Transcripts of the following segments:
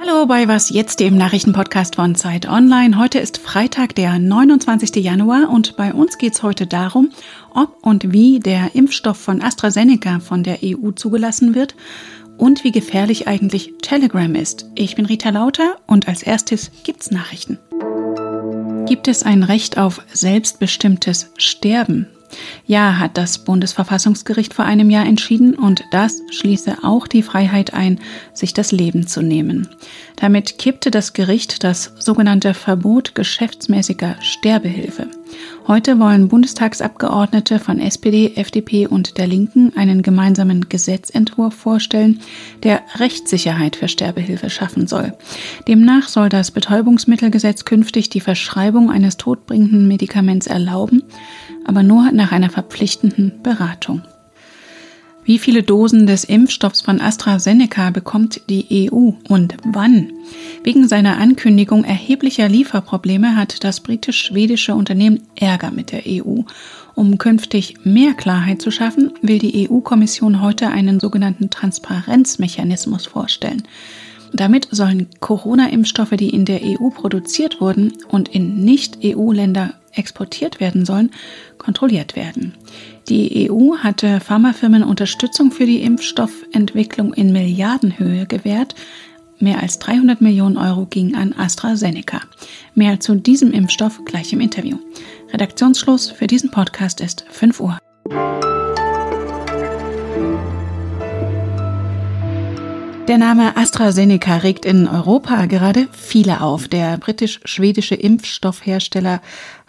Hallo bei Was jetzt, dem Nachrichtenpodcast von Zeit Online. Heute ist Freitag, der 29. Januar und bei uns geht es heute darum, ob und wie der Impfstoff von AstraZeneca von der EU zugelassen wird und wie gefährlich eigentlich Telegram ist. Ich bin Rita Lauter und als erstes gibt's Nachrichten. Gibt es ein Recht auf selbstbestimmtes Sterben? Ja, hat das Bundesverfassungsgericht vor einem Jahr entschieden und das schließe auch die Freiheit ein, sich das Leben zu nehmen. Damit kippte das Gericht das sogenannte Verbot geschäftsmäßiger Sterbehilfe. Heute wollen Bundestagsabgeordnete von SPD, FDP und der Linken einen gemeinsamen Gesetzentwurf vorstellen, der Rechtssicherheit für Sterbehilfe schaffen soll. Demnach soll das Betäubungsmittelgesetz künftig die Verschreibung eines todbringenden Medikaments erlauben, aber nur nach einer verpflichtenden Beratung. Wie viele Dosen des Impfstoffs von AstraZeneca bekommt die EU und wann? Wegen seiner Ankündigung erheblicher Lieferprobleme hat das britisch-schwedische Unternehmen Ärger mit der EU. Um künftig mehr Klarheit zu schaffen, will die EU-Kommission heute einen sogenannten Transparenzmechanismus vorstellen. Damit sollen Corona-Impfstoffe, die in der EU produziert wurden und in Nicht-EU-Länder exportiert werden sollen, kontrolliert werden. Die EU hatte Pharmafirmen Unterstützung für die Impfstoffentwicklung in Milliardenhöhe gewährt. Mehr als 300 Millionen Euro ging an AstraZeneca. Mehr zu diesem Impfstoff gleich im Interview. Redaktionsschluss für diesen Podcast ist 5 Uhr. Der Name AstraZeneca regt in Europa gerade viele auf. Der britisch-schwedische Impfstoffhersteller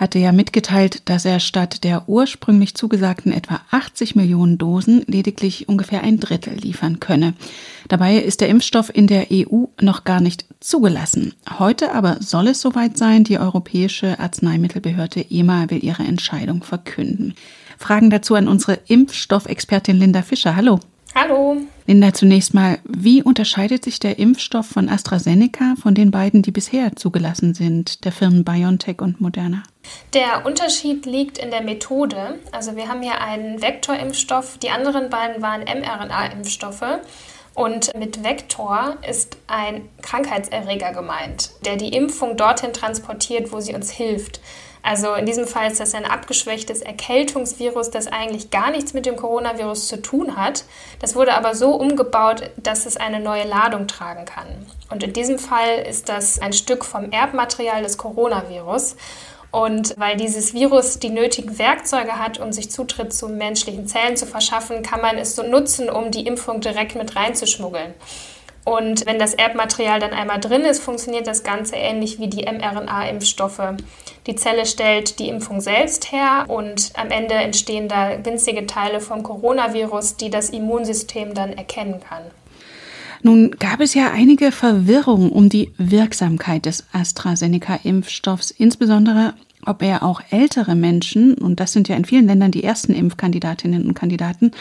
hatte ja mitgeteilt, dass er statt der ursprünglich zugesagten etwa 80 Millionen Dosen lediglich ungefähr ein Drittel liefern könne. Dabei ist der Impfstoff in der EU noch gar nicht zugelassen. Heute aber soll es soweit sein. Die Europäische Arzneimittelbehörde EMA will ihre Entscheidung verkünden. Fragen dazu an unsere Impfstoffexpertin Linda Fischer. Hallo. Hallo. Linda, zunächst mal, wie unterscheidet sich der Impfstoff von AstraZeneca von den beiden, die bisher zugelassen sind, der Firmen BioNTech und Moderna? Der Unterschied liegt in der Methode. Also wir haben hier einen Vektorimpfstoff, die anderen beiden waren mRNA-Impfstoffe. Und mit Vektor ist ein Krankheitserreger gemeint, der die Impfung dorthin transportiert, wo sie uns hilft. Also in diesem Fall ist das ein abgeschwächtes Erkältungsvirus, das eigentlich gar nichts mit dem Coronavirus zu tun hat. Das wurde aber so umgebaut, dass es eine neue Ladung tragen kann. Und in diesem Fall ist das ein Stück vom Erbmaterial des Coronavirus. Und weil dieses Virus die nötigen Werkzeuge hat, um sich Zutritt zu menschlichen Zellen zu verschaffen, kann man es so nutzen, um die Impfung direkt mit reinzuschmuggeln. Und wenn das Erbmaterial dann einmal drin ist, funktioniert das Ganze ähnlich wie die mRNA-Impfstoffe. Die Zelle stellt die Impfung selbst her und am Ende entstehen da winzige Teile vom Coronavirus, die das Immunsystem dann erkennen kann. Nun gab es ja einige Verwirrung um die Wirksamkeit des AstraZeneca-Impfstoffs, insbesondere ob er auch ältere Menschen, und das sind ja in vielen Ländern die ersten Impfkandidatinnen und Kandidaten,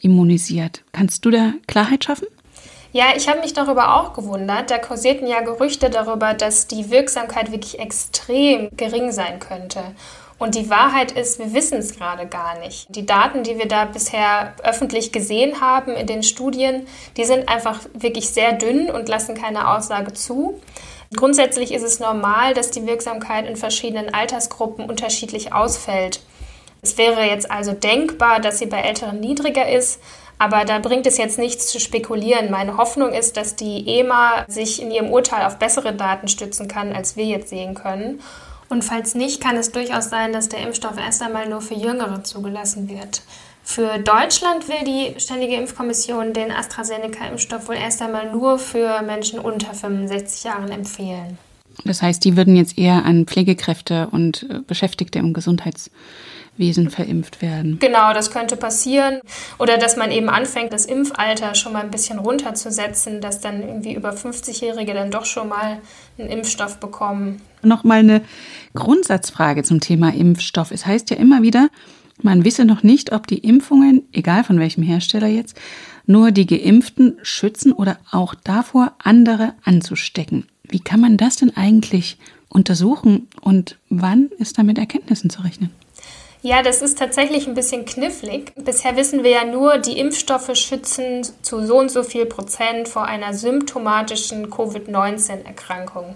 immunisiert. Kannst du da Klarheit schaffen? Ja, ich habe mich darüber auch gewundert. Da kursierten ja Gerüchte darüber, dass die Wirksamkeit wirklich extrem gering sein könnte. Und die Wahrheit ist, wir wissen es gerade gar nicht. Die Daten, die wir da bisher öffentlich gesehen haben in den Studien, die sind einfach wirklich sehr dünn und lassen keine Aussage zu. Grundsätzlich ist es normal, dass die Wirksamkeit in verschiedenen Altersgruppen unterschiedlich ausfällt. Es wäre jetzt also denkbar, dass sie bei Älteren niedriger ist, aber da bringt es jetzt nichts zu spekulieren. Meine Hoffnung ist, dass die EMA sich in ihrem Urteil auf bessere Daten stützen kann, als wir jetzt sehen können. Und falls nicht, kann es durchaus sein, dass der Impfstoff erst einmal nur für Jüngere zugelassen wird. Für Deutschland will die Ständige Impfkommission den AstraZeneca-Impfstoff wohl erst einmal nur für Menschen unter 65 Jahren empfehlen. Das heißt, die würden jetzt eher an Pflegekräfte und äh, Beschäftigte im Gesundheitswesen verimpft werden. Genau, das könnte passieren. Oder dass man eben anfängt, das Impfalter schon mal ein bisschen runterzusetzen, dass dann irgendwie über 50-Jährige dann doch schon mal einen Impfstoff bekommen. Nochmal eine Grundsatzfrage zum Thema Impfstoff. Es heißt ja immer wieder, man wisse noch nicht, ob die Impfungen, egal von welchem Hersteller jetzt, nur die Geimpften schützen oder auch davor, andere anzustecken. Wie kann man das denn eigentlich untersuchen und wann ist damit Erkenntnissen zu rechnen? Ja, das ist tatsächlich ein bisschen knifflig. Bisher wissen wir ja nur, die Impfstoffe schützen zu so und so viel Prozent vor einer symptomatischen Covid-19-Erkrankung.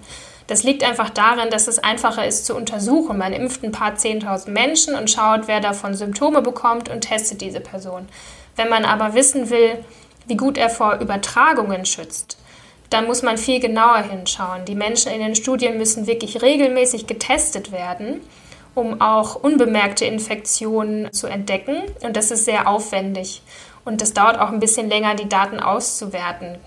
Das liegt einfach darin, dass es einfacher ist zu untersuchen. Man impft ein paar 10.000 Menschen und schaut, wer davon Symptome bekommt und testet diese Person. Wenn man aber wissen will, wie gut er vor Übertragungen schützt, dann muss man viel genauer hinschauen. Die Menschen in den Studien müssen wirklich regelmäßig getestet werden um auch unbemerkte Infektionen zu entdecken. Und das ist sehr aufwendig. Und das dauert auch ein bisschen länger, die Daten auszuwerten.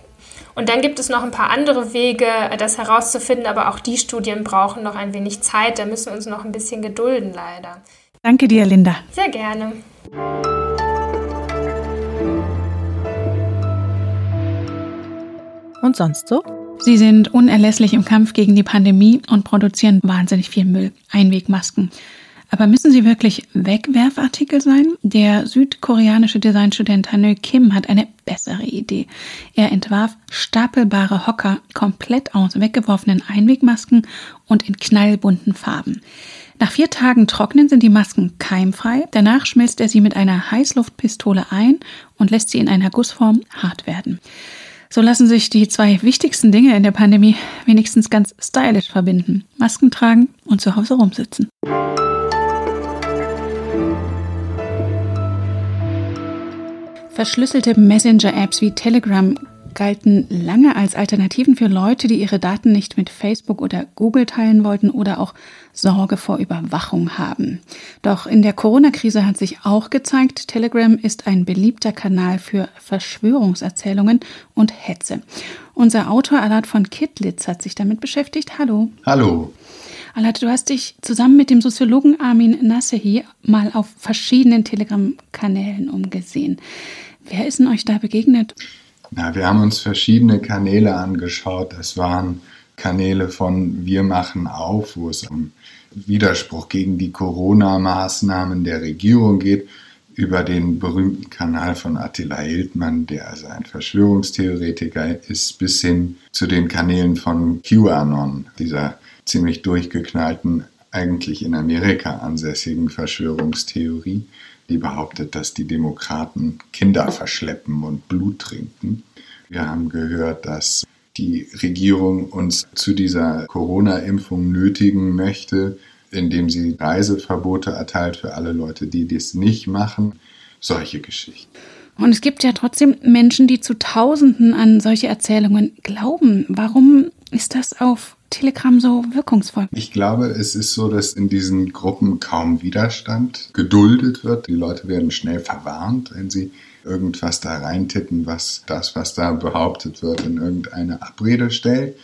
Und dann gibt es noch ein paar andere Wege, das herauszufinden, aber auch die Studien brauchen noch ein wenig Zeit. Da müssen wir uns noch ein bisschen gedulden, leider. Danke dir, Linda. Sehr gerne. Und sonst so? Sie sind unerlässlich im Kampf gegen die Pandemie und produzieren wahnsinnig viel Müll, Einwegmasken. Aber müssen sie wirklich Wegwerfartikel sein? Der südkoreanische Designstudent Hanö Kim hat eine bessere Idee. Er entwarf stapelbare Hocker komplett aus weggeworfenen Einwegmasken und in knallbunten Farben. Nach vier Tagen trocknen sind die Masken keimfrei. Danach schmilzt er sie mit einer Heißluftpistole ein und lässt sie in einer Gussform hart werden. So lassen sich die zwei wichtigsten Dinge in der Pandemie wenigstens ganz stylisch verbinden. Masken tragen und zu Hause rumsitzen. Verschlüsselte Messenger-Apps wie Telegram galten lange als Alternativen für Leute, die ihre Daten nicht mit Facebook oder Google teilen wollten oder auch Sorge vor Überwachung haben. Doch in der Corona-Krise hat sich auch gezeigt, Telegram ist ein beliebter Kanal für Verschwörungserzählungen und Hetze. Unser Autor Alat von Kittlitz hat sich damit beschäftigt. Hallo. Hallo. Alat, du hast dich zusammen mit dem Soziologen Armin Nassehi mal auf verschiedenen Telegram-Kanälen umgesehen. Wer ist denn euch da begegnet? Na, wir haben uns verschiedene Kanäle angeschaut. Es waren Kanäle von Wir machen auf, wo es um Widerspruch gegen die Corona-Maßnahmen der Regierung geht, über den berühmten Kanal von Attila Hildmann, der also ein Verschwörungstheoretiker ist, bis hin zu den Kanälen von QAnon, dieser ziemlich durchgeknallten, eigentlich in Amerika ansässigen Verschwörungstheorie die behauptet, dass die Demokraten Kinder verschleppen und Blut trinken. Wir haben gehört, dass die Regierung uns zu dieser Corona-Impfung nötigen möchte, indem sie Reiseverbote erteilt für alle Leute, die dies nicht machen. Solche Geschichten. Und es gibt ja trotzdem Menschen, die zu Tausenden an solche Erzählungen glauben. Warum ist das auf Telegram so wirkungsvoll? Ich glaube, es ist so, dass in diesen Gruppen kaum Widerstand geduldet wird. Die Leute werden schnell verwarnt, wenn sie irgendwas da reintippen, was das, was da behauptet wird, in irgendeine Abrede stellt.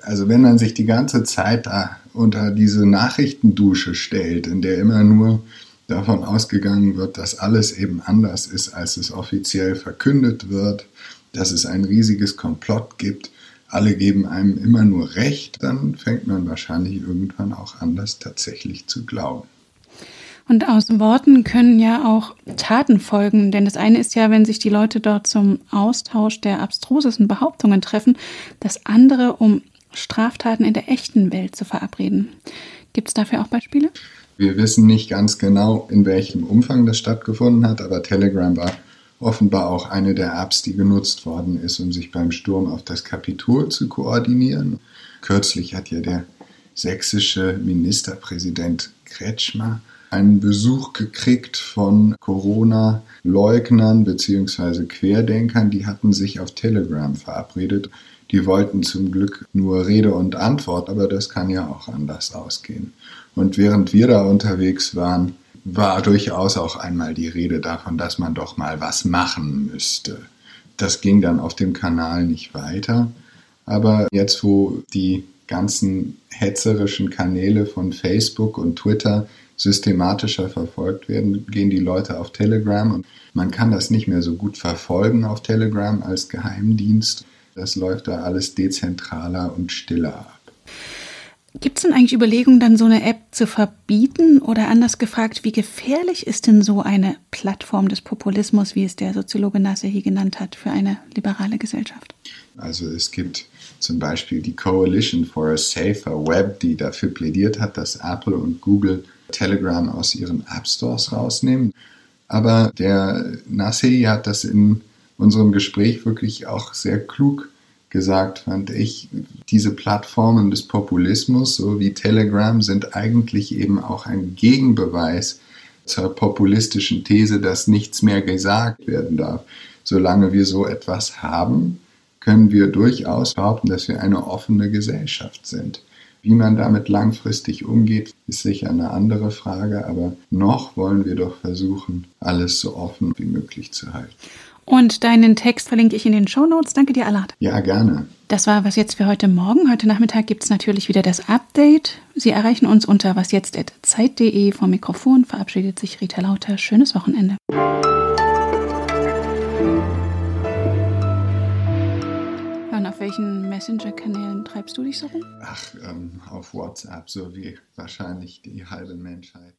Also wenn man sich die ganze Zeit da unter diese Nachrichtendusche stellt, in der immer nur davon ausgegangen wird, dass alles eben anders ist, als es offiziell verkündet wird, dass es ein riesiges Komplott gibt, alle geben einem immer nur recht, dann fängt man wahrscheinlich irgendwann auch an, das tatsächlich zu glauben. Und aus Worten können ja auch Taten folgen, denn das eine ist ja, wenn sich die Leute dort zum Austausch der abstrusesten Behauptungen treffen, das andere, um Straftaten in der echten Welt zu verabreden. Gibt es dafür auch Beispiele? Wir wissen nicht ganz genau, in welchem Umfang das stattgefunden hat, aber Telegram war offenbar auch eine der Apps, die genutzt worden ist, um sich beim Sturm auf das Kapitol zu koordinieren. Kürzlich hat ja der sächsische Ministerpräsident Kretschmer einen Besuch gekriegt von Corona-Leugnern bzw. Querdenkern, die hatten sich auf Telegram verabredet. Die wollten zum Glück nur Rede und Antwort, aber das kann ja auch anders ausgehen. Und während wir da unterwegs waren, war durchaus auch einmal die Rede davon, dass man doch mal was machen müsste. Das ging dann auf dem Kanal nicht weiter. Aber jetzt, wo die ganzen hetzerischen Kanäle von Facebook und Twitter systematischer verfolgt werden, gehen die Leute auf Telegram und man kann das nicht mehr so gut verfolgen auf Telegram als Geheimdienst. Das läuft da alles dezentraler und stiller ab. Gibt es denn eigentlich Überlegungen, dann so eine App zu verbieten? Oder anders gefragt, wie gefährlich ist denn so eine Plattform des Populismus, wie es der Soziologe Nasehi genannt hat, für eine liberale Gesellschaft? Also es gibt zum Beispiel die Coalition for a Safer Web, die dafür plädiert hat, dass Apple und Google Telegram aus ihren App Stores rausnehmen. Aber der Nasei hat das in unserem Gespräch wirklich auch sehr klug gesagt, fand ich. Diese Plattformen des Populismus, so wie Telegram, sind eigentlich eben auch ein Gegenbeweis zur populistischen These, dass nichts mehr gesagt werden darf. Solange wir so etwas haben, können wir durchaus behaupten, dass wir eine offene Gesellschaft sind. Wie man damit langfristig umgeht, ist sicher eine andere Frage, aber noch wollen wir doch versuchen, alles so offen wie möglich zu halten. Und deinen Text verlinke ich in den Show Notes. Danke dir, Alat. Ja, gerne. Das war was jetzt für heute Morgen. Heute Nachmittag gibt es natürlich wieder das Update. Sie erreichen uns unter wasjetzt.zeit.de. Vom Mikrofon verabschiedet sich Rita Lauter. Schönes Wochenende. Und auf welchen Messenger-Kanälen treibst du dich so rum? Ach, ähm, auf WhatsApp, so wie wahrscheinlich die halbe Menschheit.